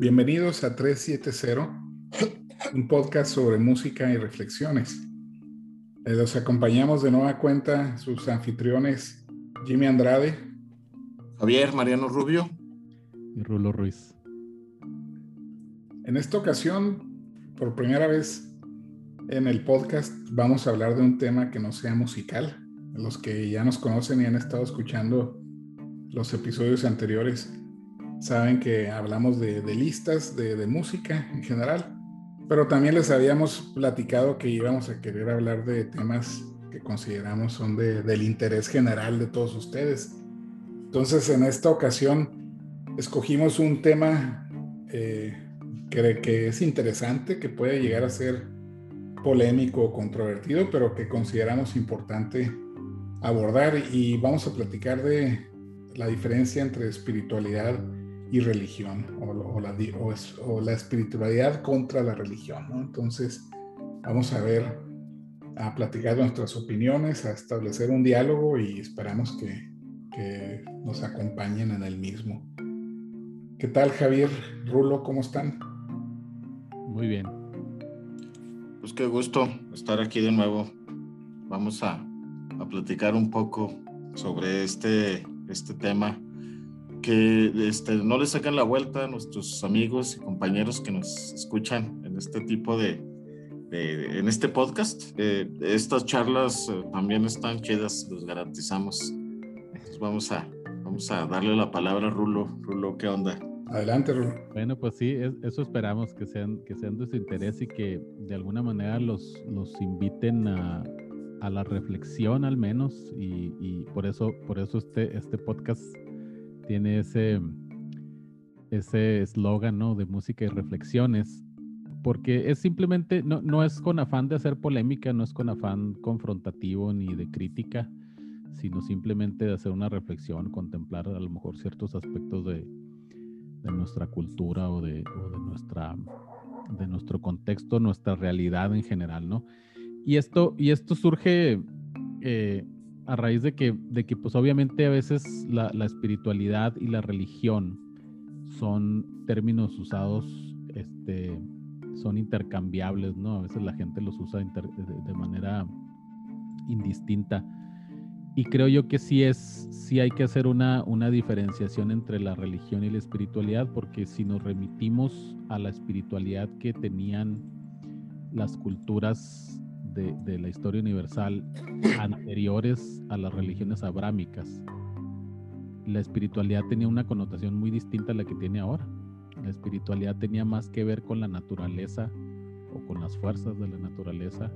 Bienvenidos a 370, un podcast sobre música y reflexiones. Eh, los acompañamos de nueva cuenta sus anfitriones Jimmy Andrade, Javier Mariano Rubio y Rulo Ruiz. En esta ocasión, por primera vez en el podcast, vamos a hablar de un tema que no sea musical. Los que ya nos conocen y han estado escuchando los episodios anteriores saben que hablamos de, listas de, música en general, pero también les habíamos platicado que íbamos a querer hablar de temas que consideramos son del interés general de todos ustedes. Entonces, en esta ocasión, escogimos un tema eh, que, que es interesante, que puede llegar a ser polémico o controvertido, pero que consideramos importante abordar y vamos a platicar de la diferencia entre espiritualidad y religión o, la, o, la, espiritualidad contra la religión. Entonces, vamos a ver, a platicar nuestras opiniones, a establecer un diálogo y esperamos que, que nos acompañen en el mismo. ¿Qué tal, Javier? Rulo, ¿cómo están? Muy bien. Pues qué gusto estar aquí de nuevo. Vamos a, a platicar un poco sobre este este tema, que este, no le saquen la vuelta a nuestros amigos y compañeros que nos escuchan en este tipo de, en este podcast. Eh, estas charlas eh, también están chidas, los garantizamos. vamos a, vamos a darle la palabra a Rulo. Rulo, ¿qué onda? Adelante, Rulo. Bueno, pues sí, eso esperamos, que sean, que sean de su interés y que de alguna manera los, los inviten a, a la reflexión al menos y, por eso por eso este este podcast tiene ese ese eslogan ¿no? de música y reflexiones porque es simplemente no, no es con afán de hacer polémica no es con afán confrontativo ni de crítica sino simplemente de hacer una reflexión contemplar a lo mejor ciertos aspectos de, de nuestra cultura o de, de nuestra de nuestro contexto nuestra realidad en general no y esto, y esto surge eh, a raíz de que, de que, pues obviamente a veces la, espiritualidad y la religión son términos usados, este, son intercambiables, ¿no? A veces la gente los usa de, manera indistinta. Y creo yo que sí es, sí hay que hacer una, una diferenciación entre la religión y la espiritualidad, porque si nos remitimos a la espiritualidad que tenían las culturas de, la historia universal anteriores a las religiones abrámicas, la espiritualidad tenía una connotación muy distinta a la que tiene ahora. La espiritualidad tenía más que ver con la naturaleza o con las fuerzas de la naturaleza,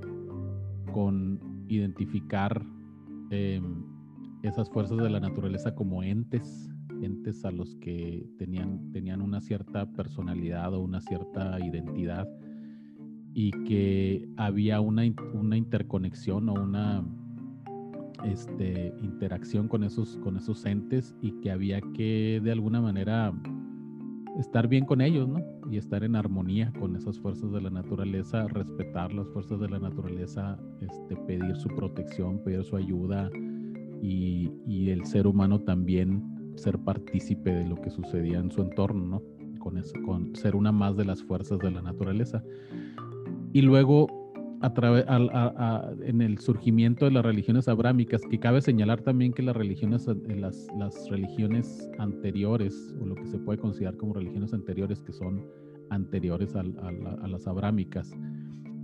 con identificar em, esas fuerzas de la naturaleza como entes, entes a los que tenían, tenían una cierta personalidad o una cierta identidad y que había una, una interconexión o una este, interacción con esos, con esos entes y que había que de alguna manera estar bien con ellos, ¿no? Y estar en armonía con esas fuerzas de la naturaleza, respetar las fuerzas de la naturaleza, este, pedir su protección, pedir su ayuda y, y el ser humano también ser partícipe de lo que sucedía en su entorno, ¿no? Con, eso, con ser una más de las fuerzas de la naturaleza. Y luego, a en el surgimiento de las religiones abrámicas, que cabe señalar también que las religiones, las, las religiones anteriores, o lo que se puede considerar como religiones anteriores, que son anteriores a, las abrámicas,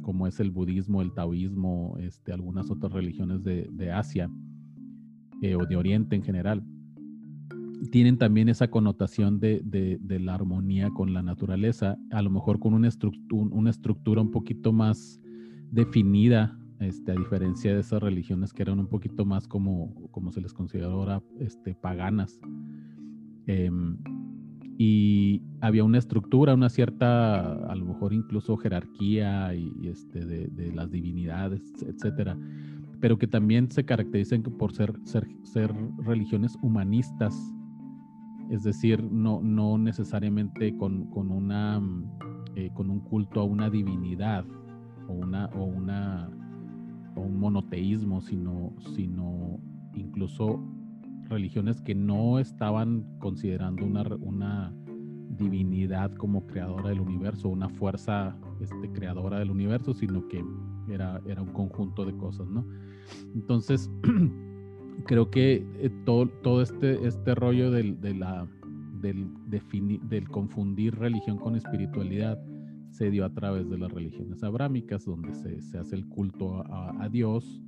como es el budismo, el taoísmo, este, algunas otras religiones de, de Asia eh, o de Oriente en general, tienen también esa connotación de, de, la armonía con la naturaleza, a lo mejor con una, estructura un poquito más definida, este, a diferencia de esas religiones que eran un poquito más como, como se les considera ahora este, paganas. Em, y había una estructura, una cierta, a lo mejor incluso jerarquía y, este, de, las divinidades, etcétera, pero que también se caracterizan por ser, ser religiones humanistas es decir, no, no necesariamente con, con una, mm, eh, con un culto a una divinidad o, una, o, una, o un monoteísmo, sino, sino incluso religiones que no estaban considerando una, una divinidad como creadora del universo, una fuerza este, creadora del universo, sino que era, era un conjunto de cosas, ¿no? Entonces, creo que eh, todo, este, este rollo del, de la, del, del confundir religión con espiritualidad se dio a través de las religiones abrámicas, donde se, hace el culto a, Dios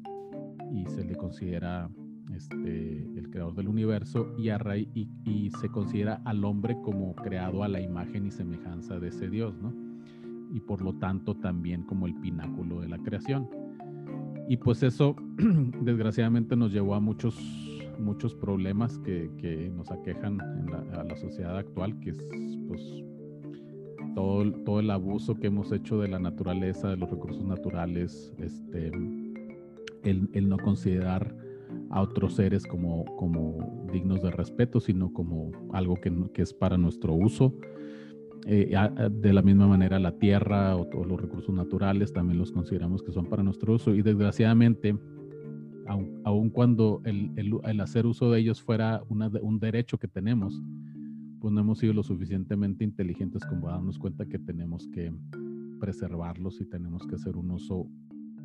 y se le considera este, el creador del universo y, a y, y, se considera al hombre como creado a la imagen y semejanza de ese Dios, ¿no? Y por lo tanto también como el pináculo de la creación. Y pues eso desgraciadamente nos llevó a muchos, muchos problemas que, que nos aquejan en la, a la sociedad actual, que es pues todo, todo el abuso que hemos hecho de la naturaleza, de los recursos naturales, este, el, el no considerar a otros seres como, como dignos de respeto, sino como algo que, que es para nuestro uso. Eh, de la misma manera la tierra o todos los recursos naturales también los consideramos que son para nuestro uso y desgraciadamente, aun, aun cuando el, el, el, hacer uso de ellos fuera una, un derecho que tenemos, pues no hemos sido lo suficientemente inteligentes como darnos cuenta que tenemos que preservarlos y tenemos que hacer un uso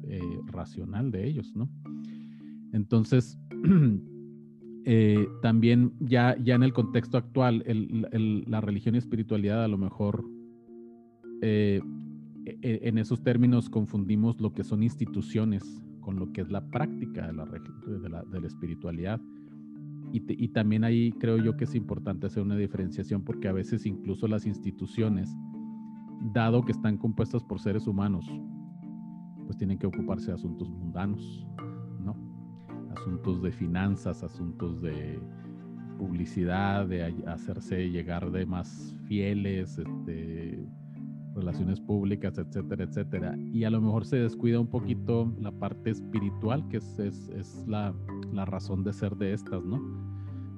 eh, racional de ellos, ¿no? Entonces, eh, también ya, ya en el contexto actual, el, el, la religión y espiritualidad a lo mejor eh, e, en esos términos confundimos lo que son instituciones con lo que es la práctica de la, de la, de la espiritualidad. Y, te, y, también ahí creo yo que es importante hacer una diferenciación porque a veces incluso las instituciones, dado que están compuestas por seres humanos, pues tienen que ocuparse de asuntos mundanos, asuntos de finanzas, asuntos de publicidad, de hacerse llegar de más fieles, este, relaciones públicas, etcétera, etcétera. Y a lo mejor se descuida un poquito la parte espiritual, que es, es, es la, la, razón de ser de estas, ¿no?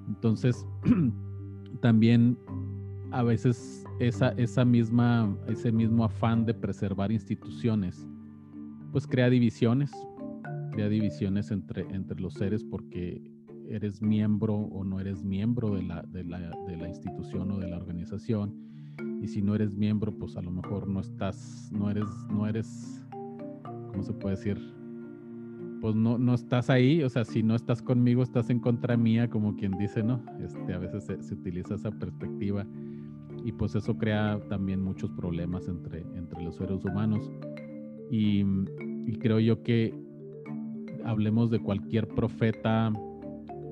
Entonces, también a veces esa, esa misma, ese mismo afán de preservar instituciones, pues crea divisiones, crea divisiones entre, entre los seres porque eres miembro o no eres miembro de la, de, la, de la institución o de la organización. Y si no eres miembro, pues a lo mejor no estás, no eres, no eres, ¿cómo se puede decir? Pues no, no estás ahí, o sea, si no estás conmigo, estás en contra mía, como quien dice, ¿no? Este, a veces se, se utiliza esa perspectiva y pues eso crea también muchos problemas entre, entre los seres humanos. Y, y creo yo que hablemos de cualquier profeta,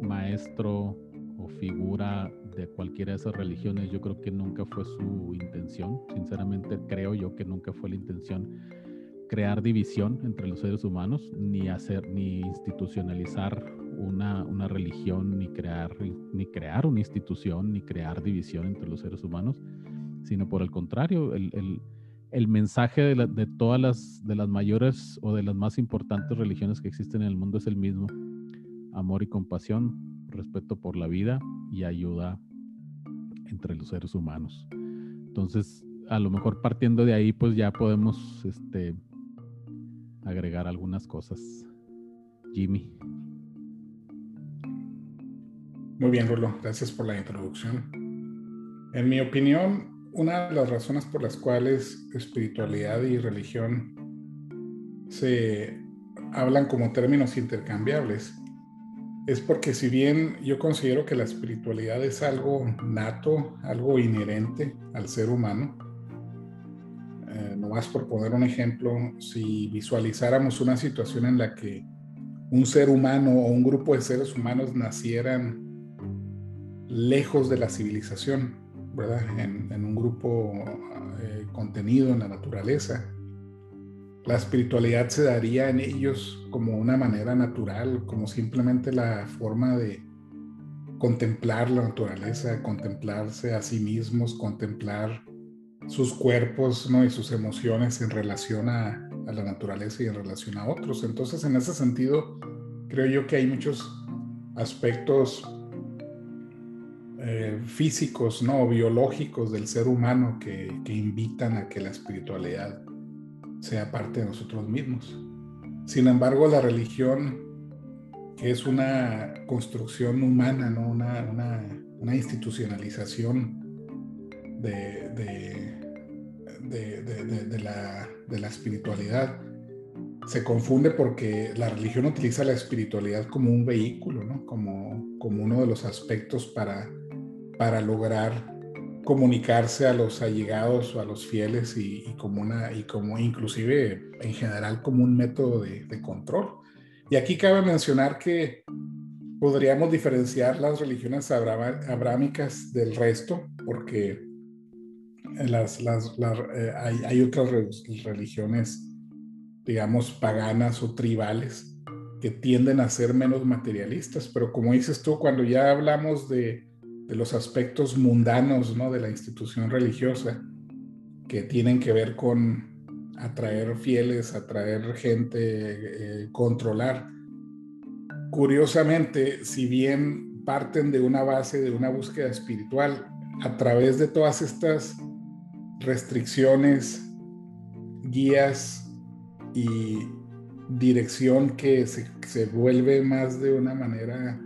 maestro o figura de cualquiera de esas religiones, yo creo que nunca fue su intención. Sinceramente creo yo que nunca fue la intención crear división entre los seres humanos, ni hacer, ni institucionalizar una, una religión, ni crear, ni crear una institución, ni crear división entre los seres humanos, sino por el contrario, el, el el mensaje de, todas las, de las mayores o de las más importantes religiones que existen en el mundo es el mismo. Amor y compasión, respeto por la vida y ayuda entre los seres humanos. Entonces, a lo mejor partiendo de ahí, pues ya podemos este, agregar algunas cosas. Jimmy. Muy bien, Rulo. Gracias por la introducción. En mi opinión, una de las razones por las cuales espiritualidad y religión se hablan como términos intercambiables es porque si bien yo considero que la espiritualidad es algo nato, algo inherente al ser humano, eh, nomás por poner un ejemplo, si visualizáramos una situación en la que un ser humano o un grupo de seres humanos nacieran lejos de la civilización, en, un grupo eh, contenido en la naturaleza. La espiritualidad se daría en ellos como una manera natural, como simplemente la forma de contemplar la naturaleza, contemplarse a sí mismos, contemplar sus cuerpos ¿no? y sus emociones en relación a, a la naturaleza y en relación a otros. Entonces, en ese sentido, creo yo que hay muchos aspectos eh, físicos, ¿no? biológicos del ser humano que, que, invitan a que la espiritualidad sea parte de nosotros mismos. Sin embargo, la religión, que es una construcción humana, ¿no? una, una, una institucionalización de, de, la, de la espiritualidad se confunde porque la religión utiliza la espiritualidad como un vehículo, ¿no? como, como uno de los aspectos para, para lograr comunicarse a los allegados o a los fieles y, como una y como inclusive en general como un método de, control. Y aquí cabe mencionar que podríamos diferenciar las religiones abrámicas del resto porque las, las, eh, hay, hay, otras religiones digamos, paganas o tribales que tienden a ser menos materialistas, pero como dices tú, cuando ya hablamos de, de los aspectos mundanos ¿no? de la institución religiosa, que tienen que ver con atraer fieles, atraer gente, eh, controlar. Curiosamente, si bien parten de una base de una búsqueda espiritual, a través de todas estas restricciones, guías, y dirección que se, se, vuelve más de una manera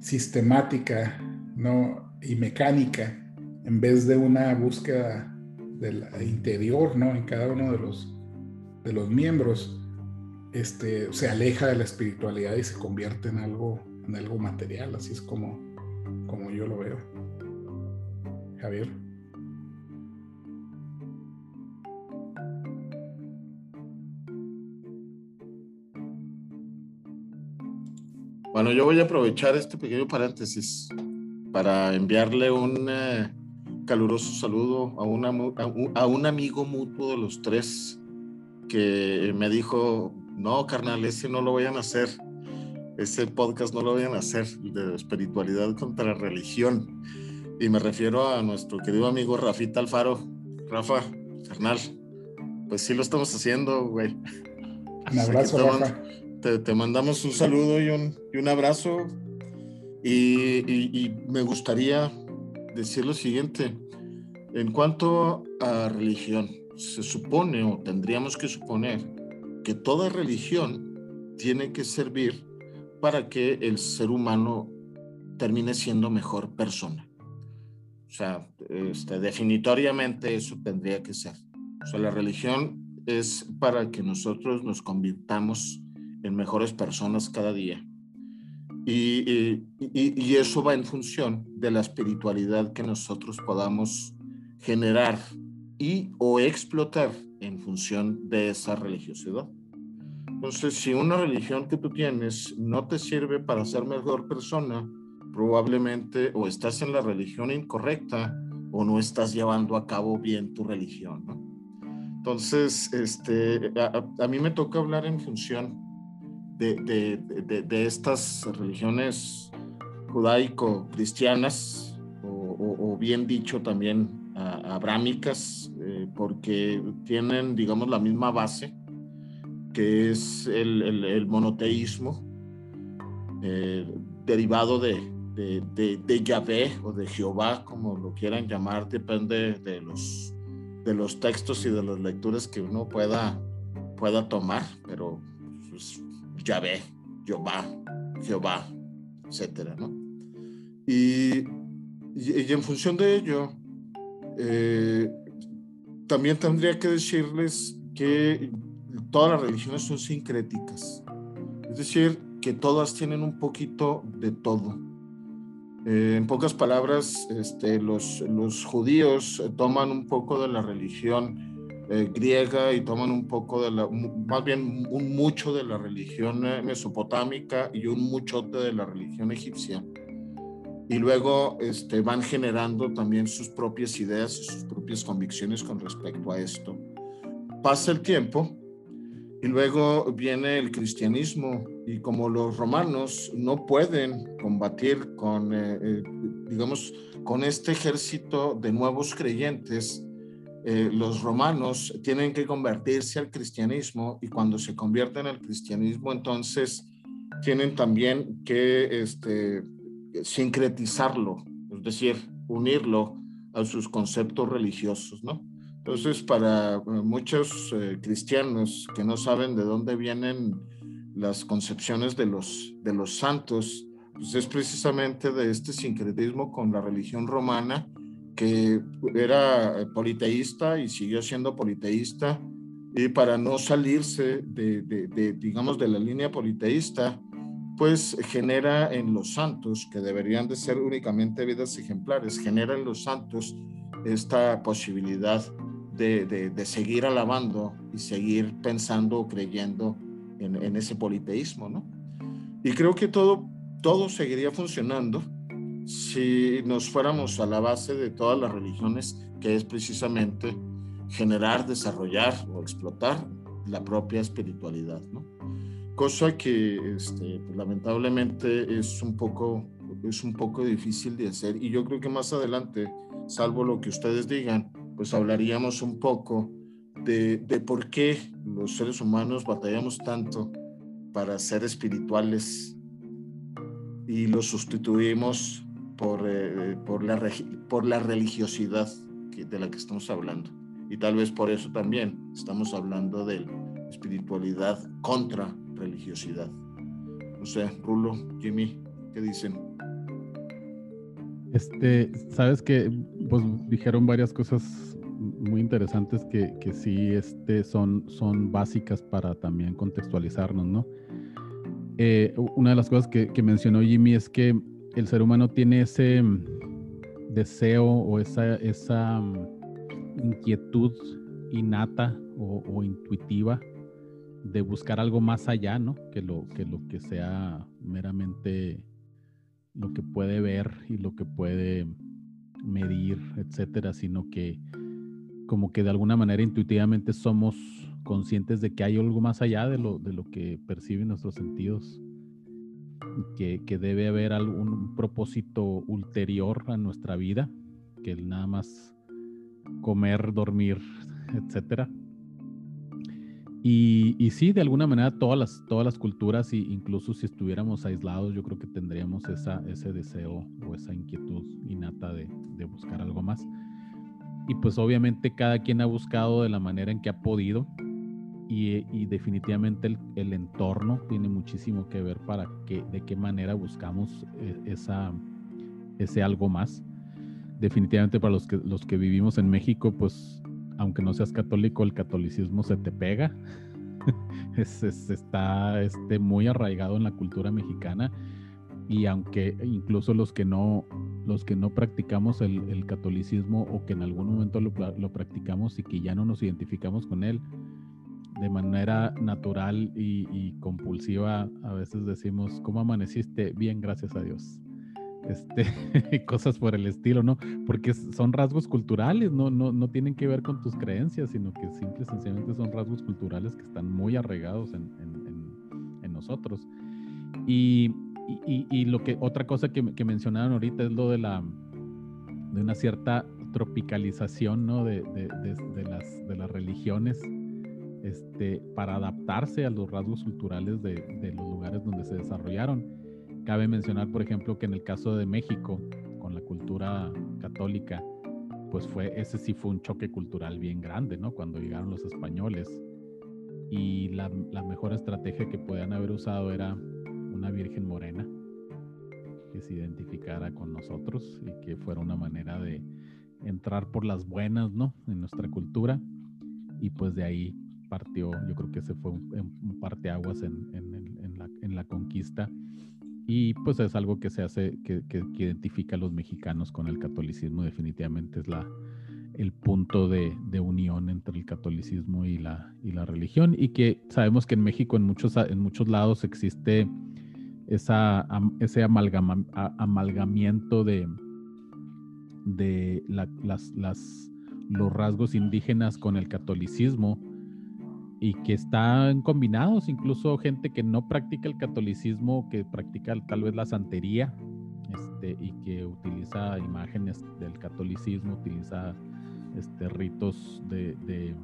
sistemática ¿no? y mecánica en vez de una búsqueda del interior ¿no? en cada uno de los, de los miembros este, se aleja de la espiritualidad y se convierte en algo, en algo material así es como, como yo lo veo Javier Bueno, yo voy a aprovechar este pequeño paréntesis para enviarle un eh, caluroso saludo a, una, a, un, amigo mutuo de los tres que me dijo, no, carnal, ese no lo vayan a hacer, ese podcast no lo vayan a hacer de espiritualidad contra religión. Y me refiero a nuestro querido amigo Rafita Alfaro. Rafa, carnal, pues sí lo estamos haciendo, güey. Un abrazo, Rafa te, mandamos un saludo y un, y un abrazo. Y, me gustaría decir lo siguiente. En cuanto a religión, se supone o tendríamos que suponer que toda religión tiene que servir para que el ser humano termine siendo mejor persona. O sea, este, definitoriamente eso tendría que ser. O sea, la religión es para que nosotros nos convirtamos en mejores personas cada día. Y, y, eso va en función de la espiritualidad que nosotros podamos generar y o explotar en función de esa religiosidad. Entonces, si una religión que tú tienes no te sirve para ser mejor persona, probablemente o estás en la religión incorrecta o no estás llevando a cabo bien tu religión. ¿no? Entonces, este, a, a, mí me toca hablar en función de, estas religiones judaico-cristianas, o, bien dicho también abrámicas, eh, porque tienen, digamos, la misma base, que es el, monoteísmo, eh, derivado de, de, Yahvé o de Jehová, como lo quieran llamar, depende de los, de los textos y de las lecturas que uno pueda, pueda tomar, pero pues, Yahvé, Jehová, Jehová, etcétera, ¿no? Y, y, en función de ello, eh, también tendría que decirles que todas las religiones son sincréticas, es decir, que todas tienen un poquito de todo. Eh, en pocas palabras, este, los, los judíos toman un poco de la religión eh, griega y toman un poco de la, más bien un mucho de la religión eh, mesopotámica y un muchote de la religión egipcia. Y luego este, van generando también sus propias ideas y sus propias convicciones con respecto a esto. Pasa el tiempo y luego viene el cristianismo y como los romanos no pueden combatir con, eh, digamos, con este ejército de nuevos creyentes, eh, los romanos tienen que convertirse al cristianismo y cuando se convierten al cristianismo, entonces tienen también que este, sincretizarlo, es decir, unirlo a sus conceptos religiosos, ¿no? Entonces, para muchos eh, cristianos que no saben de dónde vienen las concepciones de los, de los santos, pues es precisamente de este sincretismo con la religión romana que era politeísta y siguió siendo politeísta, y para no salirse de, digamos, de la línea politeísta, pues genera en los santos, que deberían de ser únicamente vidas ejemplares, genera en los santos esta posibilidad de, de seguir alabando y seguir pensando o creyendo en, en, ese politeísmo, ¿no? Y creo que todo, todo seguiría funcionando si nos fuéramos a la base de todas las religiones, que es precisamente generar, desarrollar o explotar la propia espiritualidad, ¿no? Cosa que este, pues, lamentablemente es un, poco, es un poco difícil de hacer y yo creo que más adelante, salvo lo que ustedes digan, pues hablaríamos un poco de, de por qué los seres humanos batallamos tanto para ser espirituales y los sustituimos por, eh, por, la, por la religiosidad de la que estamos hablando. Y tal vez por eso también estamos hablando de espiritualidad contra religiosidad. No sé, Rulo, Jimmy, ¿qué dicen? Este, sabes que pues dijeron varias cosas muy interesantes que, que sí este, son, son básicas para también contextualizarnos, ¿no? Eh, una de las cosas que, que mencionó Jimmy es que el ser humano tiene ese deseo o esa, esa inquietud innata o, intuitiva de buscar algo más allá, ¿no? Que lo, que lo que sea meramente lo que puede ver y lo que puede medir, etcétera, sino que como que de alguna manera intuitivamente somos conscientes de que hay algo más allá de lo, de lo que perciben nuestros sentidos, que, debe haber algún propósito ulterior a nuestra vida, que el nada más comer, dormir, etcétera. Y, y, sí, de alguna manera todas las, culturas, y incluso si estuviéramos aislados, yo creo que tendríamos ese deseo o esa inquietud innata de, de buscar algo más. Y pues obviamente cada quien ha buscado de la manera en que ha podido. Y, definitivamente el, entorno tiene muchísimo que ver para que, de qué manera buscamos eh, esa, ese algo más definitivamente para los que, los que vivimos en México, pues aunque no seas católico, el catolicismo se te pega. es, está este, muy arraigado en la cultura mexicana y aunque incluso los que no, los que no practicamos el, catolicismo o que en algún momento lo, practicamos y que ya no nos identificamos con él, de manera natural y, compulsiva, a veces decimos, ¿cómo amaneciste? Bien, gracias a Dios este, cosas por el estilo, ¿no? Porque son rasgos culturales, no, no, no tienen que ver con tus creencias, sino que simple y sencillamente son rasgos culturales que están muy arraigados en, en, nosotros. Y, y, lo que, otra cosa que, mencionaron ahorita es lo de la, de una cierta tropicalización, ¿no? De, de las, de las religiones. Este, para adaptarse a los rasgos culturales de, los lugares donde se desarrollaron Cabe mencionar, por ejemplo, que en el caso de México, con la cultura católica, pues fue, ese sí fue un choque cultural bien grande, ¿no? Cuando llegaron los españoles. Y la, la mejor estrategia que podían haber usado era una Virgen Morena que se identificara con nosotros y que fuera una manera de entrar por las buenas, ¿no? En nuestra cultura. Y pues de ahí partió, yo creo que ese fue un, un parteaguas en, en, en, la, en la conquista. Y pues es algo que se hace, que, que, identifica a los mexicanos con el catolicismo, definitivamente es la, el punto de, de, unión entre el catolicismo y la, y la religión. Y que sabemos que en México en muchos, en muchos lados existe esa, ese amalgama, amalgamiento de, de las, las, los rasgos indígenas con el catolicismo y que están combinados, incluso gente que no practica el catolicismo, que practica tal vez la santería, este, y que utiliza imágenes del catolicismo, utiliza este, ritos de, de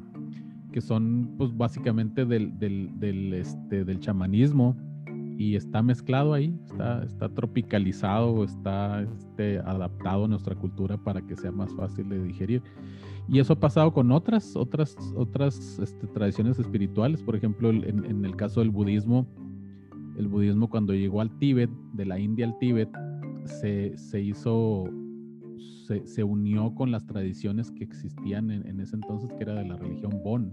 que son pues básicamente del, del, este, del chamanismo y está mezclado ahí, está, está tropicalizado, está este, adaptado a nuestra cultura para que sea más fácil de digerir. Y eso ha pasado con otras, otras, otras este, tradiciones espirituales. Por ejemplo, en, en, el caso del budismo, el budismo cuando llegó al Tíbet, de la India al Tíbet, se, se hizo se, unió con las tradiciones que existían en, ese entonces, que era de la religión Bon.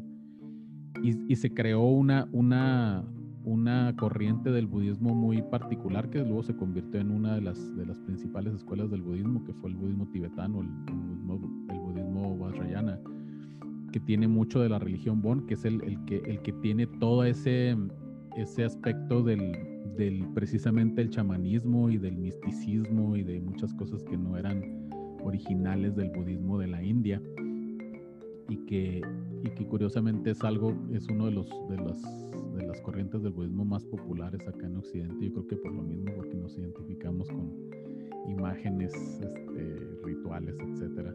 Y, se creó una, una, una corriente del budismo muy particular que luego se convirtió en una de las, de las principales escuelas del budismo, que fue el budismo tibetano, el, el budismo, Vajrayana, que tiene mucho de la religión Bon, que es el, el, que, el que tiene todo ese, ese aspecto del, del precisamente el chamanismo y del misticismo y de muchas cosas que no eran originales del budismo de la India y que, y que curiosamente es algo, es uno de los de las, de las corrientes del budismo más populares acá en Occidente. Yo creo que por lo mismo, porque nos identificamos con imágenes, este, rituales, etcétera.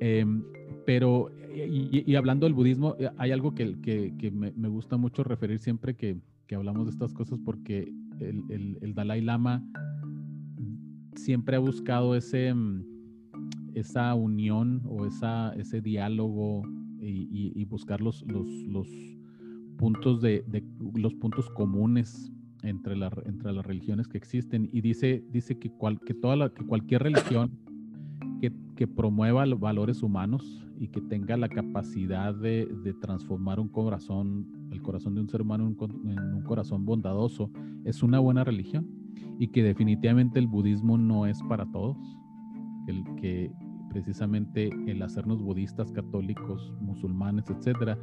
Em, pero, y, hablando del budismo, eh, hay algo que, que, me, gusta mucho referir siempre que, que hablamos de estas cosas porque el, el, Dalai Lama siempre ha buscado ese, mm, esa unión o esa, ese diálogo y, buscar los, los, puntos de, los puntos comunes entre, entre las religiones que existen. Y dice, dice que, cual, que, toda que cualquier religión que, que, promueva los valores humanos y que tenga la capacidad de, de transformar un corazón el corazón de un ser humano en un, corazón bondadoso, es una buena religión y que definitivamente el budismo no es para todos, el que precisamente el hacernos budistas, católicos, musulmanes, etcétera,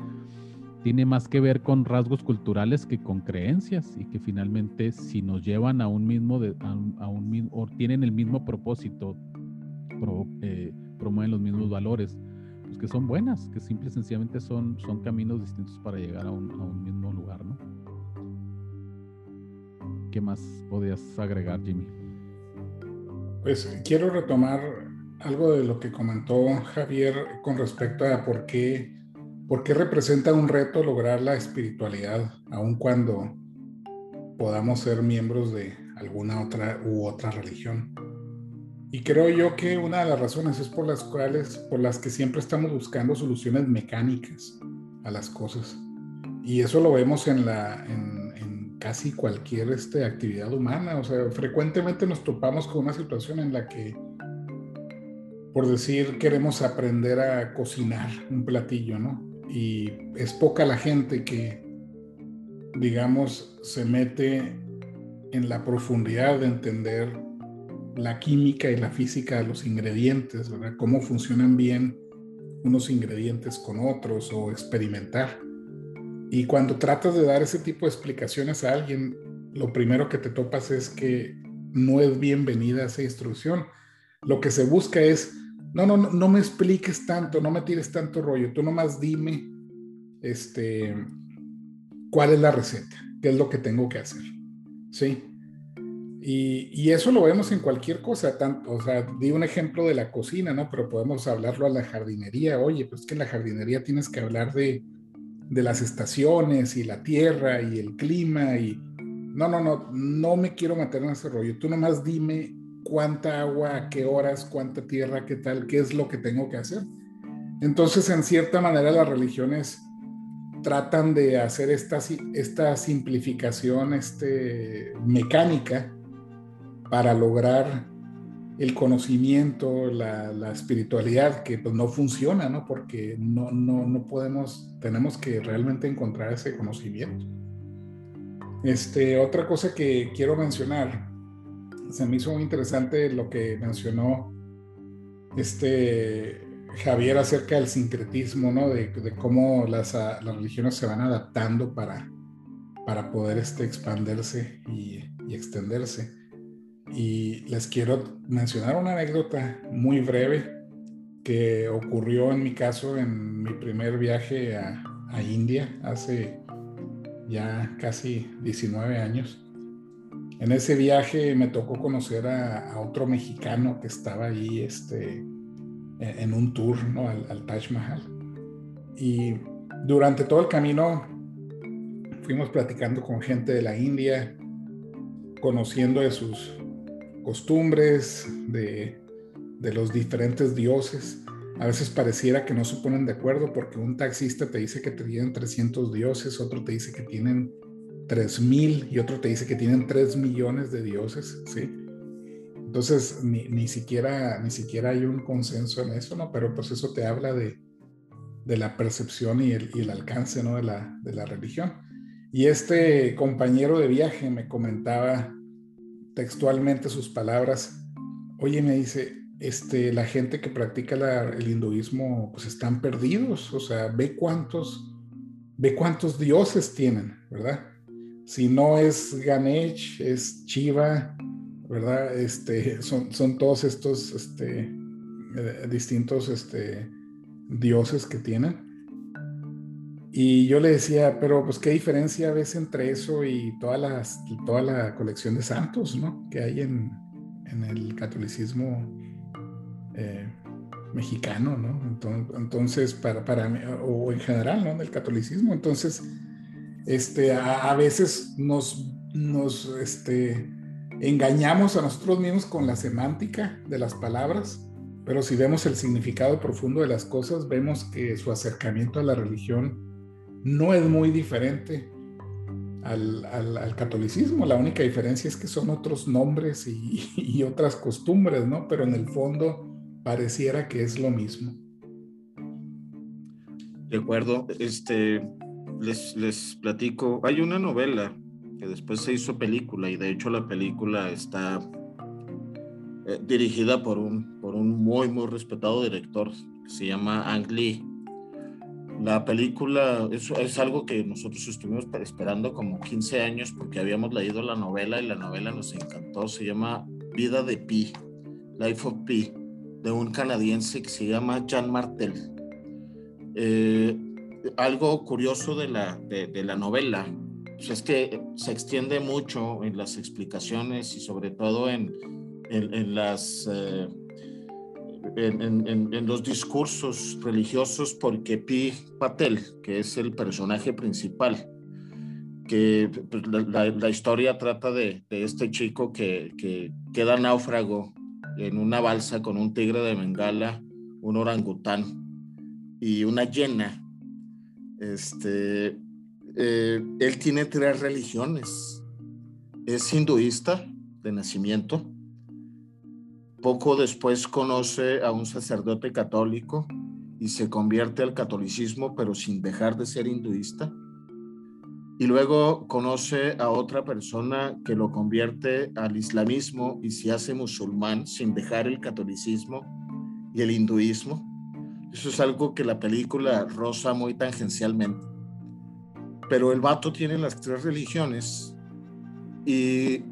tiene más que ver con rasgos culturales que con creencias y que finalmente si nos llevan a un mismo, a, o tienen el mismo propósito, eh, promueven los mismos valores, pues, que son buenas, que simple y sencillamente son, son caminos distintos para llegar a un, a un mismo lugar, ¿no? ¿Qué más podías agregar, Jimmy? Pues quiero retomar algo de lo que comentó Javier con respecto a por qué, por qué representa un reto lograr la espiritualidad, aun cuando podamos ser miembros de alguna otra u otra religión. Y creo yo que una de las razones es por las cuales, por las que siempre estamos buscando soluciones mecánicas a las cosas. Y eso lo vemos en, la, en, casi cualquier este, actividad humana. O sea, frecuentemente nos topamos con una situación en la que, por decir, queremos aprender a cocinar un platillo, ¿no? Y es poca la gente que, digamos, se mete en la profundidad de entender la química y la física de los ingredientes, ¿verdad? Cómo funcionan bien unos ingredientes con otros o experimentar. Y cuando tratas de dar ese tipo de explicaciones a alguien, lo primero que te topas es que no es bienvenida esa instrucción. Lo que se busca es, no, no, no, me expliques tanto, no me tires tanto rollo, tú nomás dime este, cuál es la receta, qué es lo que tengo que hacer. ¿Sí? Y, eso lo vemos en cualquier cosa, tanto, o sea, di un ejemplo de la cocina, ¿no? Pero podemos hablarlo a la jardinería. Oye, pues que en la jardinería tienes que hablar de, de las estaciones y la tierra y el clima y... No, no, no, no me quiero meter en ese rollo. Tú nomás dime cuánta agua, a qué horas, cuánta tierra, qué tal, qué es lo que tengo que hacer. Entonces, en cierta manera, las religiones tratan de hacer esta, esta simplificación este, mecánica para lograr el conocimiento, la, espiritualidad, que pues no funciona, ¿no? Porque no, no, no podemos, tenemos que realmente encontrar ese conocimiento. Este, otra cosa que quiero mencionar, se me hizo muy interesante lo que mencionó este Javier acerca del sincretismo, ¿no? De, cómo las, las, religiones se van adaptando para, para poder este, expandirse y extenderse. Y les quiero mencionar una anécdota muy breve que ocurrió en mi caso en mi primer viaje a, India hace ya casi 19 años. En ese viaje me tocó conocer a, otro mexicano que estaba ahí este, en, un tour ¿no? al, al Taj Mahal. Y durante todo el camino fuimos platicando con gente de la India, conociendo de sus costumbres, de, los diferentes dioses. A veces pareciera que no se ponen de acuerdo porque un taxista te dice que tienen 300 dioses, otro te dice que tienen 3000 y otro te dice que tienen 3 millones de dioses, ¿sí? Entonces, ni, siquiera, ni siquiera hay un consenso en eso, ¿no? Pero pues eso te habla de, la percepción y el, alcance, ¿no? De la, de la religión. Y este compañero de viaje me comentaba textualmente sus palabras. Oye, me dice, este, la gente que practica el hinduismo, pues están perdidos. O sea, ve cuántos, ve cuántos dioses tienen, ¿verdad? Si no es Ganesh, es Shiva, ¿verdad? Este, son, son todos estos este, eh, distintos este, dioses que tienen. Y yo le decía, pero pues qué diferencia ves entre eso y todas las, toda la colección de santos, ¿no? Que hay en, en el catolicismo eh, mexicano, ¿no? Entonces, para, para mí, o en general, ¿no? Del catolicismo. Entonces, este, a, a veces nos, nos, este, engañamos a nosotros mismos con la semántica de las palabras, pero si vemos el significado profundo de las cosas, vemos que su acercamiento a la religión no es muy diferente al, catolicismo. La única diferencia es que son otros nombres y, otras costumbres, ¿no? Pero en el fondo pareciera que es lo mismo. De acuerdo, este, les, les platico, hay una novela que después se hizo película y de hecho la película está eh, dirigida por un, por un muy, muy respetado director que se llama Ang Lee la película es, algo que nosotros estuvimos esperando como 15 años porque habíamos leído la novela y la novela nos encantó. Se llama Vida de Pi, Life of Pi, de un canadiense que se llama Jean Martel. Eh, algo curioso de la, de, la novela pues es que se extiende mucho en las explicaciones y sobre todo en, en, las... Eh, en, los discursos religiosos porque Pi Patel, que es el personaje principal, que pues, la, historia trata de, este chico que, que, queda náufrago en una balsa con un tigre de Bengala, un orangután y una hiena. Este, eh, él tiene tres religiones. Es hinduista de nacimiento, poco después conoce a un sacerdote católico y se convierte al catolicismo, pero sin dejar de ser hinduista. Y luego conoce a otra persona que lo convierte al islamismo y se hace musulmán sin dejar el catolicismo y el hinduismo. Eso es algo que la película rosa muy tangencialmente. Pero el vato tiene las tres religiones y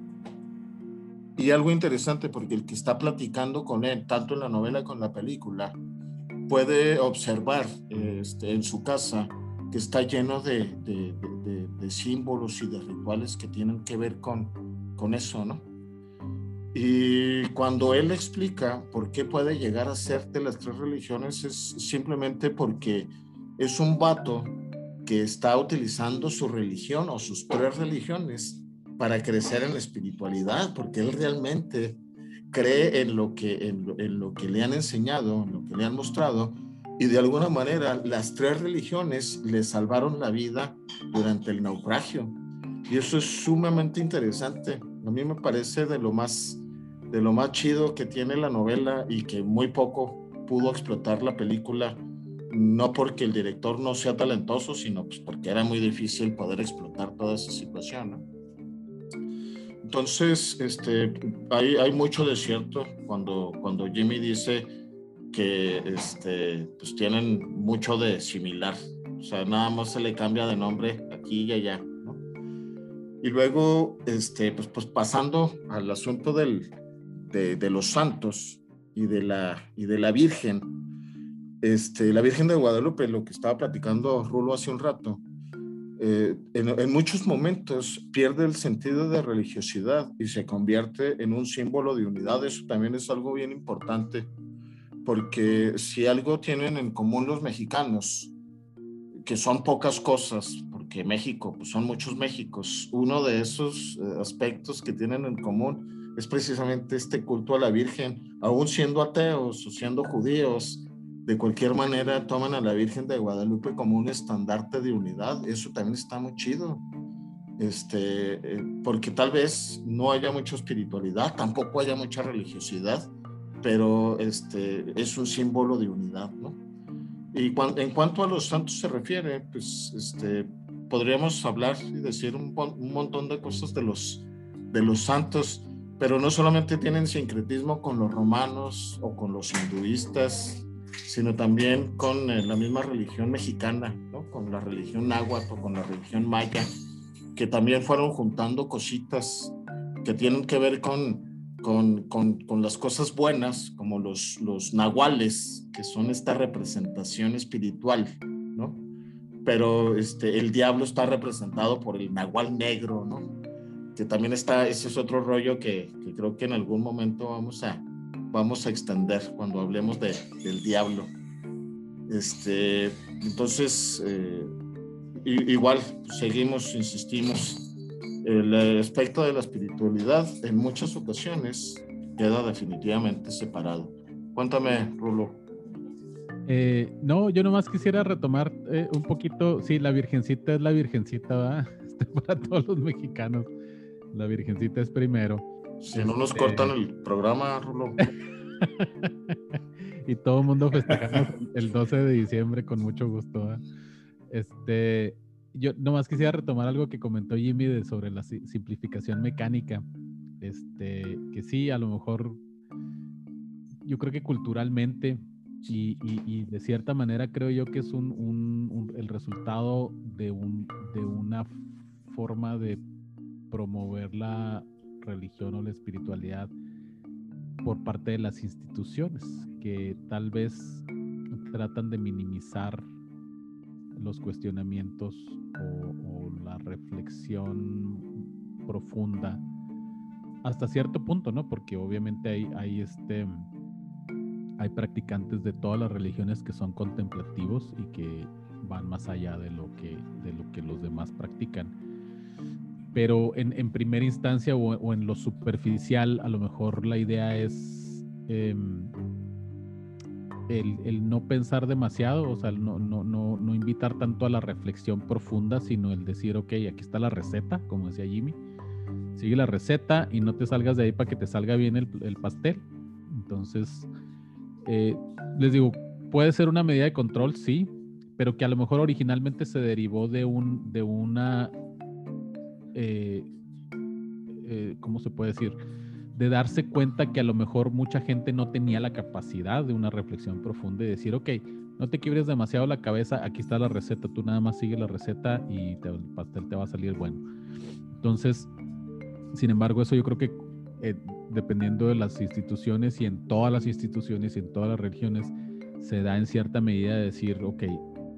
y algo interesante porque el que está platicando con él, tanto en la novela como en la película, puede observar este, en su casa que está lleno de, símbolos y de rituales que tienen que ver con, con eso, ¿no? Y cuando él explica por qué puede llegar a ser de las tres religiones, es simplemente porque es un vato que está utilizando su religión o sus tres religiones para crecer en la espiritualidad, porque él realmente cree en lo que, en, lo que le han enseñado, en lo que le han mostrado, y de alguna manera las tres religiones le salvaron la vida durante el naufragio. Y eso es sumamente interesante. A mí me parece de lo más, de lo más chido que tiene la novela y que muy poco pudo explotar la película, no porque el director no sea talentoso, sino pues porque era muy difícil poder explotar toda esa situación. Entonces, este, hay, mucho desierto cuando, cuando Jimmy dice que este, pues tienen mucho de similar. O sea, nada más se le cambia de nombre aquí y allá. Y luego, este, pues, pues pasando al asunto del, de, de, los santos y de la, y de la Virgen. Este, la Virgen de Guadalupe, lo que estaba platicando Rulo hace un rato, eh, en, muchos momentos pierde el sentido de religiosidad y se convierte en un símbolo de unidad. Eso también es algo bien importante, porque si algo tienen en común los mexicanos, que son pocas cosas, porque México, pues son muchos Méxicos, uno de esos eh, aspectos que tienen en común es precisamente este culto a la Virgen, aún siendo ateos o siendo judíos, de cualquier manera toman a la Virgen de Guadalupe como un estandarte de unidad. Eso también está muy chido. este, eh, porque tal vez no haya mucha espiritualidad, tampoco haya mucha religiosidad, pero este, es un símbolo de unidad, ¿no? Y en cuanto a los santos se refiere, pues este, podríamos hablar y decir un, un, montón de cosas de los, de los santos, pero no solamente tienen sincretismo con los romanos o con los hinduistas, sino también con eh, la misma religión mexicana, ¿no? con la religión náhuatl con la religión maya, que también fueron juntando cositas que tienen que ver con, con, con, con las cosas buenas, como los, los nahuales, que son esta representación espiritual, ¿no? Pero este, el diablo está representado por el nahual negro, ¿no? Que también está, ese es otro rollo que creo que en algún momento vamos a, vamos a extender cuando hablemos de, del diablo. Este, entonces, eh, igual seguimos, insistimos, el aspecto de la espiritualidad en muchas ocasiones queda definitivamente separado. Cuéntame, Rulo. Eh, no, yo nomás quisiera retomar eh, un poquito, sí, la Virgencita es la Virgencita, ¿verdad? Para todos los mexicanos, la Virgencita es primero. Si no nos este cortan el programa, Rulo. y todo el mundo festejamos el 12 de diciembre con mucho gusto. ¿verdad? Este, yo nomás quisiera retomar algo que comentó Jimmy de, sobre la simplificación mecánica. Este, que sí, a lo mejor yo creo que culturalmente y, y, de cierta manera creo yo que es un, un, el resultado de, un, de una forma de promover la religión o la espiritualidad por parte de las instituciones que tal vez tratan de minimizar los cuestionamientos o, la reflexión profunda hasta cierto punto, ¿no? Porque obviamente hay, hay, este, hay practicantes de todas las religiones que son contemplativos y que van más allá de lo que, de lo que los demás practican. Pero en, en primera instancia o, o, en lo superficial, a lo mejor la idea es eh, el, no pensar demasiado, o sea, no, no, no, no invitar tanto a la reflexión profunda, sino el decir, ok, aquí está la receta, como decía Jimmy, sigue la receta y no te salgas de ahí para que te salga bien el, el pastel. Entonces, eh, les digo, puede ser una medida de control, sí, pero que a lo mejor originalmente se derivó de, un, de una, eh, eh, ¿cómo se puede decir? de darse cuenta que a lo mejor mucha gente no tenía la capacidad de una reflexión profunda y decir, ok, no te quiebres demasiado la cabeza, aquí está la receta, tú nada más sigue la receta y el pastel te va a salir bueno. Entonces, sin embargo, eso yo creo que eh, dependiendo de las instituciones y en todas las instituciones y en todas las religiones, se da en cierta medida de decir, ok,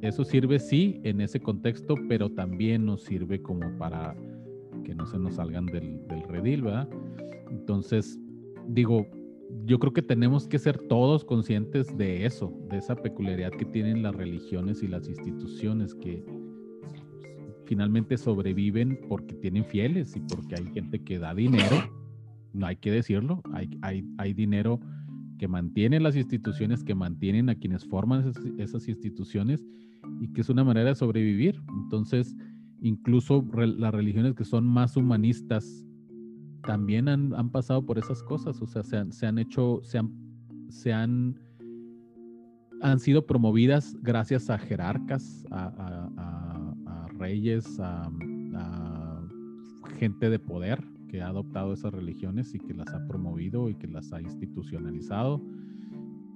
eso sirve sí en ese contexto, pero también nos sirve como para que no se nos salgan del, del redil, ¿verdad? Entonces, digo, yo creo que tenemos que ser todos conscientes de eso, de esa peculiaridad que tienen las religiones y las instituciones que finalmente sobreviven porque tienen fieles y porque hay gente que da dinero, no hay que decirlo, hay, hay, hay dinero que mantiene las instituciones, que mantienen a quienes forman esas, esas instituciones y que es una manera de sobrevivir. Entonces, incluso las religiones que son más humanistas también han, han, pasado por esas cosas, o sea, se han, se han hecho, se han, se han, han sido promovidas gracias a jerarcas, a, reyes, a, gente de poder que ha adoptado esas religiones y que las ha promovido y que las ha institucionalizado.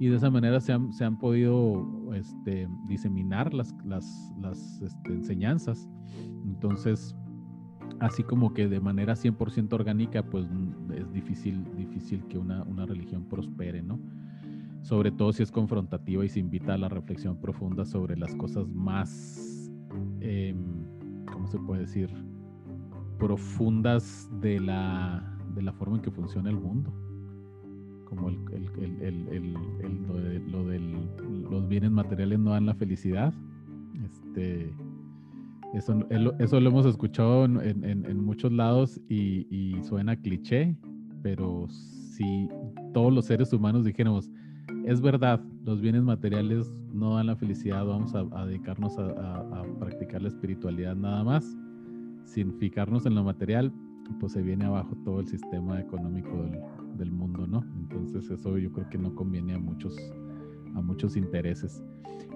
Y de esa manera se han, se han podido este, diseminar las, las, las este, enseñanzas. Entonces, así como que de manera 100% orgánica, pues mm, es difícil, difícil que una, una, religión prospere, ¿no? Sobre todo si es confrontativa y se invita a la reflexión profunda sobre las cosas más, eh, ¿cómo se puede decir? Profundas de la, de la forma en que funciona el mundo. Como el, el, el, lo, de, lo del, los bienes materiales no dan la felicidad. Este, eso, eso lo hemos escuchado en, en, muchos lados y, y, suena cliché, pero si todos los seres humanos dijéramos, es verdad, los bienes materiales no dan la felicidad, vamos a, dedicarnos a, a, practicar la espiritualidad nada más, sin fijarnos en lo material, pues se viene abajo todo el sistema económico del, mundo, ¿no? Entonces eso yo creo que no conviene a muchos, a muchos intereses.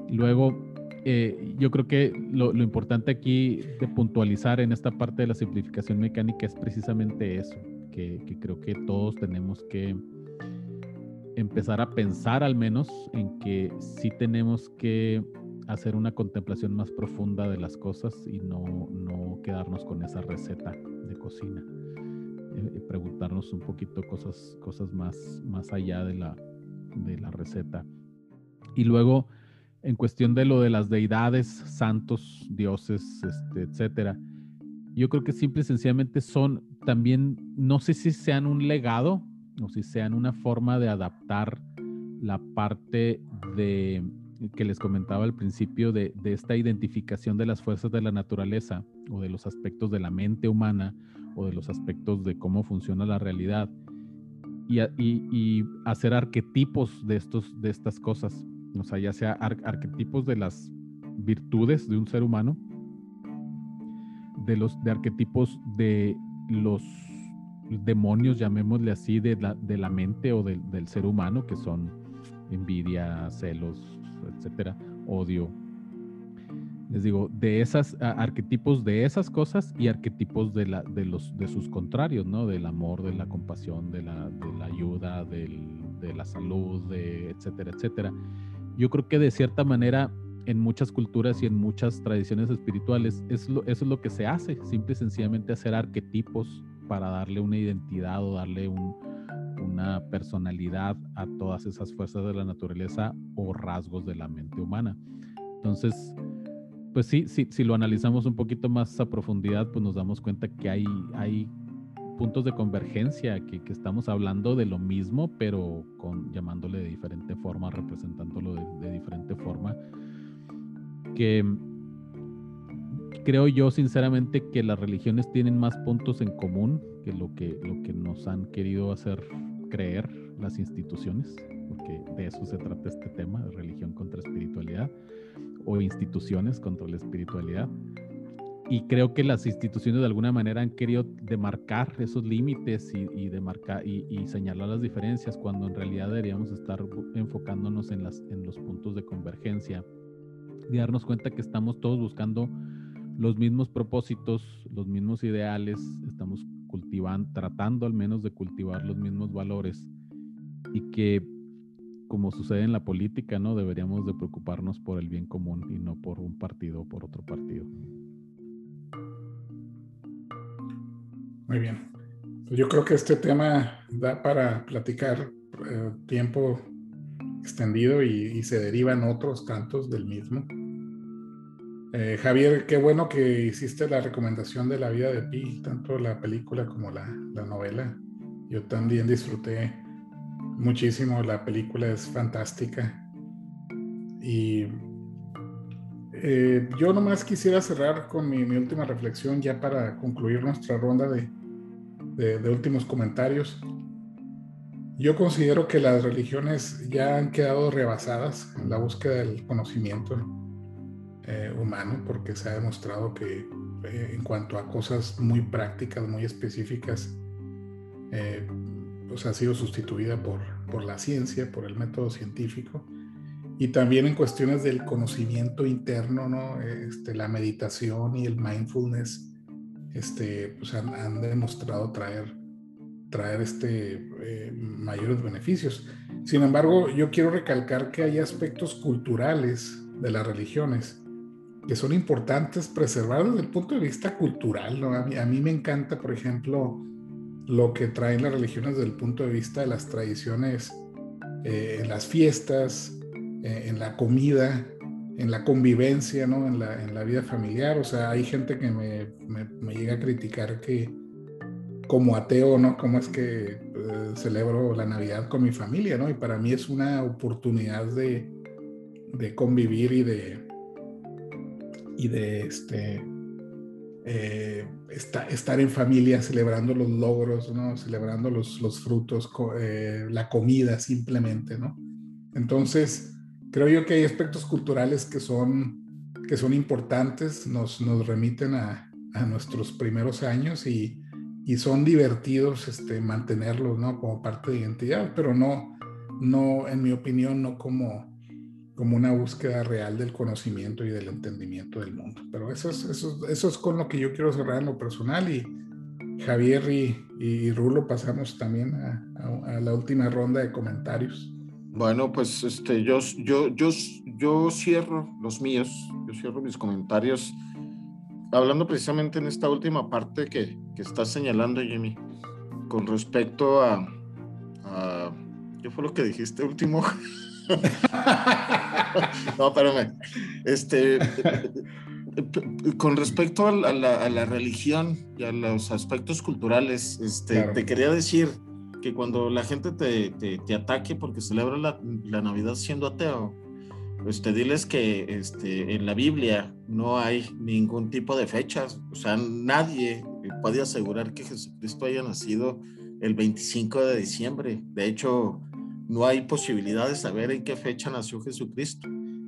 Luego, eh, yo creo que lo, importante aquí de puntualizar en esta parte de la simplificación mecánica es precisamente eso, que, que creo que todos tenemos que empezar a pensar al menos en que sí tenemos que hacer una contemplación más profunda de las cosas y no, no quedarnos con esa receta de cocina. Eh, preguntarnos un poquito cosas, cosas más, más allá de la, de la receta. Y luego, en cuestión de lo de las deidades, santos, dioses, este, etcétera, yo creo que simple y sencillamente son también, no sé si sean un legado o si sean una forma de adaptar la parte de que les comentaba al principio de, esta identificación de las fuerzas de la naturaleza o de los aspectos de la mente humana o de los aspectos de cómo funciona la realidad y, hacer arquetipos de, estos, de estas cosas, o sea, ya sea arquetipos de las virtudes de un ser humano, de los de arquetipos de los demonios, llamémosle así, de la, de la mente o del ser humano, que son envidia, celos, etcétera, odio. Les digo, de esas arquetipos de esas cosas y arquetipos de, la, de, los, de sus contrarios, ¿no? Del amor, de la compasión, de la, de la ayuda, del, de la salud, de etcétera, etcétera. Yo creo que de cierta manera en muchas culturas y en muchas tradiciones espirituales es lo, eso es lo que se hace, simple y sencillamente hacer arquetipos para darle una identidad o darle un, una personalidad a todas esas fuerzas de la naturaleza o rasgos de la mente humana. Entonces, pues sí, sí si lo analizamos un poquito más a profundidad, pues nos damos cuenta que hay, hay puntos de convergencia, que, que estamos hablando de lo mismo, pero con, llamándole de diferente forma, representándolo de, de diferente forma, que creo yo sinceramente que las religiones tienen más puntos en común que lo que, lo que nos han querido hacer creer las instituciones, porque de eso se trata este tema, de religión contra espiritualidad, o instituciones contra la espiritualidad. Y creo que las instituciones de alguna manera han querido demarcar esos límites y, y, demarcar, y, y señalar las diferencias, cuando en realidad deberíamos estar enfocándonos en, las, en los puntos de convergencia y darnos cuenta que estamos todos buscando los mismos propósitos, los mismos ideales, estamos cultivando, tratando al menos de cultivar los mismos valores y que como sucede en la política, ¿no? Deberíamos de preocuparnos por el bien común y no por un partido o por otro partido. Muy bien. Pues yo creo que este tema da para platicar eh, tiempo extendido y, se derivan otros tantos del mismo. Eh, Javier, qué bueno que hiciste la recomendación de la vida de Pi, tanto la película como la, novela. Yo también disfruté muchísimo, la película es fantástica. Y eh, yo nomás quisiera cerrar con mi, última reflexión ya para concluir nuestra ronda de, de últimos comentarios. Yo considero que las religiones ya han quedado rebasadas en la búsqueda del conocimiento eh, humano porque se ha demostrado que eh, en cuanto a cosas muy prácticas, muy específicas, eh, pues ha sido sustituida por, por la ciencia, por el método científico. Y también en cuestiones del conocimiento interno, ¿no? Este, la meditación y el mindfulness este, pues han, han demostrado traer, traer este, mayores beneficios. Sin embargo, yo quiero recalcar que hay aspectos culturales de las religiones que son importantes preservar desde el punto de vista cultural. A, mí, me encanta, por ejemplo, lo que traen las religiones desde el punto de vista de las tradiciones eh, en las fiestas, eh, en la comida, en la convivencia, ¿no? en, la, en la vida familiar. O sea, hay gente que me, me, llega a criticar que como ateo, ¿no? ¿Cómo es que eh, celebro la Navidad con mi familia, ¿no? Y para mí es una oportunidad de, de convivir y de, y de este, eh, estar en familia celebrando los logros, ¿no? celebrando los, los frutos, eh, la comida simplemente. ¿no? Entonces, creo yo que hay aspectos culturales que son, que son importantes, nos, nos remiten a, a nuestros primeros años y, y son divertidos este, mantenerlos, ¿no? Como parte de identidad, pero no, no, en mi opinión, no como, como una búsqueda real del conocimiento y del entendimiento del mundo. Pero eso es, eso, eso es con lo que yo quiero cerrar en lo personal y Javier y, y Rulo pasamos también a, a, la última ronda de comentarios. Bueno, pues este, yo, yo, yo, yo cierro los míos, yo cierro mis comentarios hablando precisamente en esta última parte que, que estás señalando, Jimmy, con respecto a, ¿Qué fue lo que dijiste último? no, espérame. Este, con respecto a la, religión y a los aspectos culturales, este, te quería decir que cuando la gente te, te, ataque porque celebra la, la Navidad siendo ateo, este, diles que este, en la Biblia no hay ningún tipo de fechas, o sea, nadie puede asegurar que Jesucristo haya nacido el 25 de diciembre. De hecho, no hay posibilidad de saber en qué fecha nació Jesucristo.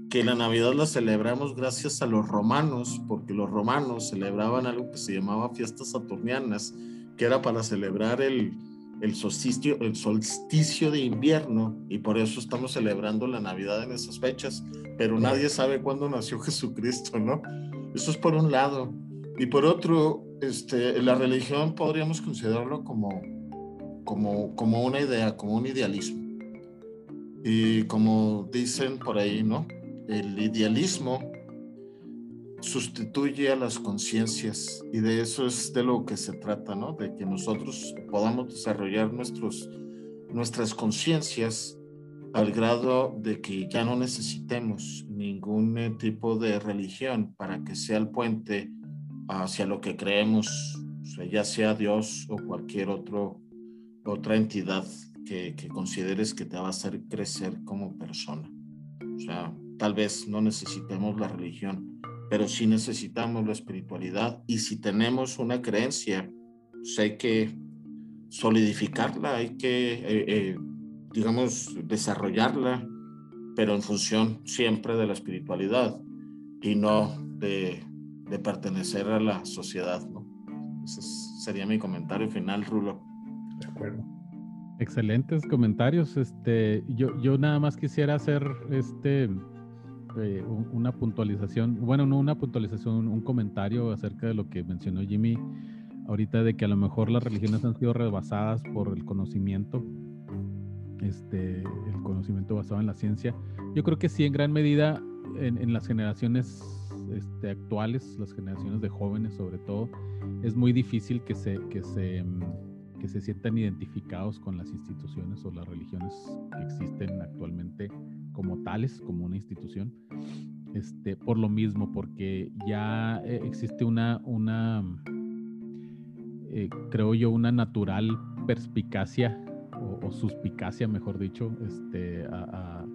Que la Navidad la celebramos gracias a los romanos, porque los romanos celebraban algo que se llamaba fiestas saturnianas, que era para celebrar el, el solsticio, el solsticio de invierno y por eso estamos celebrando la Navidad en esas fechas, pero nadie sabe cuándo nació Jesucristo, ¿no? Eso es por un lado. Y por otro, este, la religión podríamos considerarlo como, como, como una idea, como un idealismo. Y como dicen por ahí, ¿no? El idealismo sustituye a las conciencias y de eso es de lo que se trata, ¿no? De que nosotros podamos desarrollar nuestras conciencias al grado de que ya no necesitemos ningún eh, tipo de religión para que sea el puente hacia lo que creemos, ya sea Dios o cualquier otro, otra entidad que, que consideres que te va a hacer crecer como persona. O sea, tal vez no necesitemos la religión pero sí necesitamos la espiritualidad y si tenemos una creencia, pues hay que solidificarla, hay que, eh, eh, digamos, desarrollarla, pero en función siempre de la espiritualidad y no de, de pertenecer a la sociedad, ¿no? Ese sería mi comentario final, Rulo. De acuerdo. Excelentes comentarios. Este, yo, yo nada más quisiera hacer este eh, una puntualización, bueno, no una puntualización, un comentario acerca de lo que mencionó Jimmy ahorita de que a lo mejor las religiones han sido rebasadas por el conocimiento, este, el conocimiento basado en la ciencia. Yo creo que sí, en gran medida, en, las generaciones este, actuales, las generaciones de jóvenes sobre todo, es muy difícil que se, que se, se sientan identificados con las instituciones o las religiones que existen actualmente como tales, como una institución, este, por lo mismo, porque ya eh, existe una, una eh, creo yo, una natural perspicacia o, suspicacia, mejor dicho, este, a,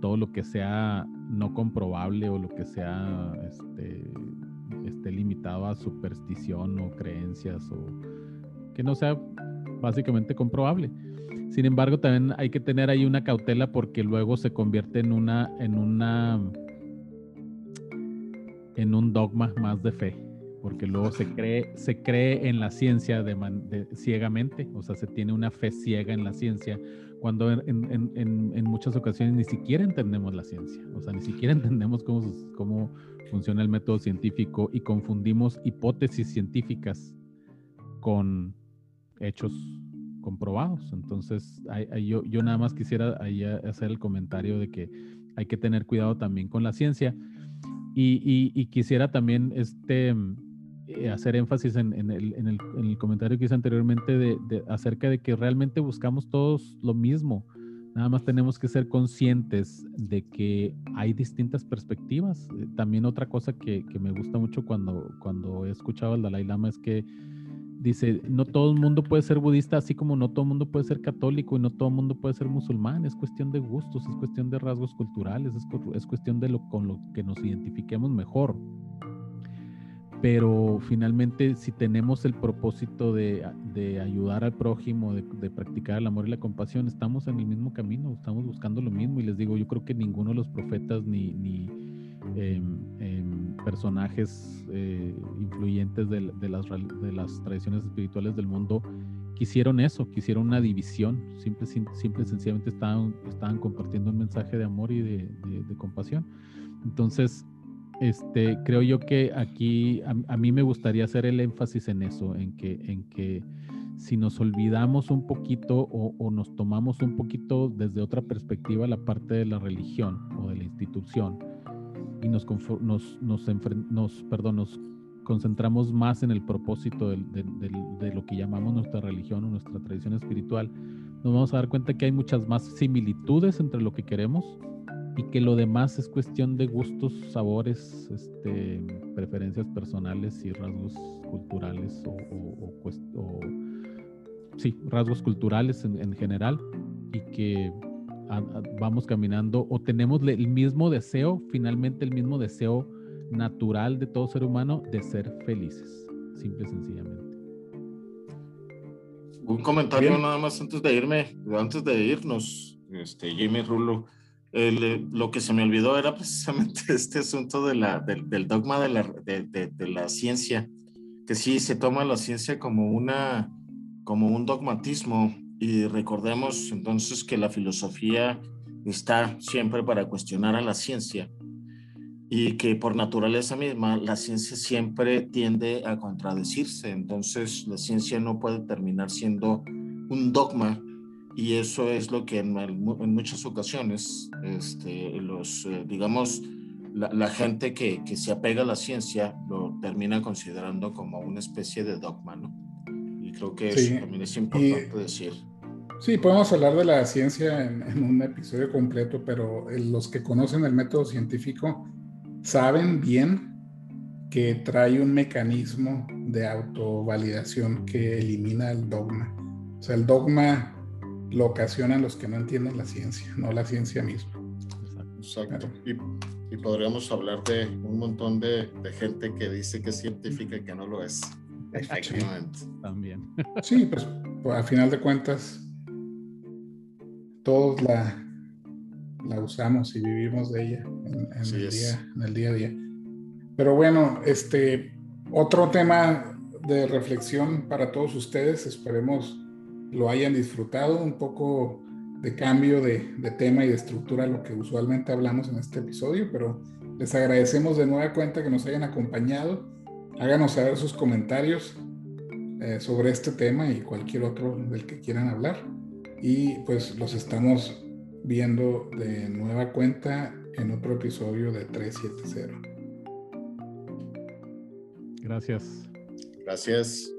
todo lo que sea no comprobable o lo que sea este, esté limitado a superstición o creencias o que no sea básicamente comprobable. Sin embargo, también hay que tener ahí una cautela porque luego se convierte en una, en una, en un dogma más de fe, porque luego se cree, se cree en la ciencia ciegamente, o sea, se tiene una fe ciega en la ciencia, cuando en, en, en, muchas ocasiones ni siquiera entendemos la ciencia, o sea, ni siquiera entendemos cómo, cómo funciona el método científico y confundimos hipótesis científicas con hechos comprobados. Entonces, yo, yo, nada más quisiera ahí hacer el comentario de que hay que tener cuidado también con la ciencia. Y, quisiera también este, eh, hacer énfasis en, el, comentario que hice anteriormente de, acerca de que realmente buscamos todos lo mismo. Nada más tenemos que ser conscientes de que hay distintas perspectivas. Eh, también otra cosa que, que me gusta mucho cuando, cuando he escuchado al Dalai Lama es que dice, no todo el mundo puede ser budista, así como no todo el mundo puede ser católico y no todo el mundo puede ser musulmán. Es cuestión de gustos, es cuestión de rasgos culturales, es, cuestión de lo con lo que nos identifiquemos mejor. Pero finalmente, si tenemos el propósito de, ayudar al prójimo, de, practicar el amor y la compasión, estamos en el mismo camino, estamos buscando lo mismo. Y les digo, yo creo que ninguno de los profetas ni, ni em, em, personajes eh, influyentes de, las, de las tradiciones espirituales del mundo quisieron eso, quisieron una división, simple, simple sencillamente estaban, estaban compartiendo un mensaje de amor y de, compasión. Entonces, este, creo yo que aquí a, mí me gustaría hacer el énfasis en eso, en que, en que si nos olvidamos un poquito o, nos tomamos un poquito desde otra perspectiva la parte de la religión o de la institución y nos, nos, nos, nos, perdón, nos concentramos más en el propósito de, lo que llamamos nuestra religión o nuestra tradición espiritual, nos vamos a dar cuenta que hay muchas más similitudes entre lo que queremos y que lo demás es cuestión de gustos, sabores, este, preferencias personales y rasgos culturales o, o sí, rasgos culturales en, general y que vamos caminando o tenemos el mismo deseo, finalmente el mismo deseo natural de todo ser humano de ser felices, simple y sencillamente. Un comentario nada más antes de irme, antes de irnos, este, Jimmy Rulo. Eh, lo que se me olvidó era precisamente este asunto de la, del, dogma de la, de, de la ciencia, que sí se toma la ciencia como una, como un dogmatismo y recordemos entonces que la filosofía está siempre para cuestionar a la ciencia y que por naturaleza misma la ciencia siempre tiende a contradecirse. Entonces la ciencia no puede terminar siendo un dogma y eso es lo que en, muchas ocasiones este, los, eh, digamos, la, gente que, que, se apega a la ciencia lo termina considerando como una especie de dogma, ¿no? creo que eso también es importante decir. Sí, podemos hablar de la ciencia en, un episodio completo, pero los que conocen el método científico saben bien que trae un mecanismo de autovalidación que elimina el dogma. O sea, el dogma lo ocasionan los que no entienden la ciencia, no la ciencia misma. Exacto. Y, podríamos hablar de un montón de, de, gente que dice que es científica y que no lo es. Efectivamente. También. Sí, pues, pues a final de cuentas, todos la, la usamos y vivimos de ella en, el día, en, el día, a día. Pero bueno, este otro tema de reflexión para todos ustedes, esperemos lo hayan disfrutado, un poco de cambio de, de tema y de estructura, lo que usualmente hablamos en este episodio, pero les agradecemos de nueva cuenta que nos hayan acompañado háganos saber sus comentarios eh, sobre este tema y cualquier otro del que quieran hablar. Y pues los estamos viendo de nueva cuenta en otro episodio de 370. Gracias. Gracias.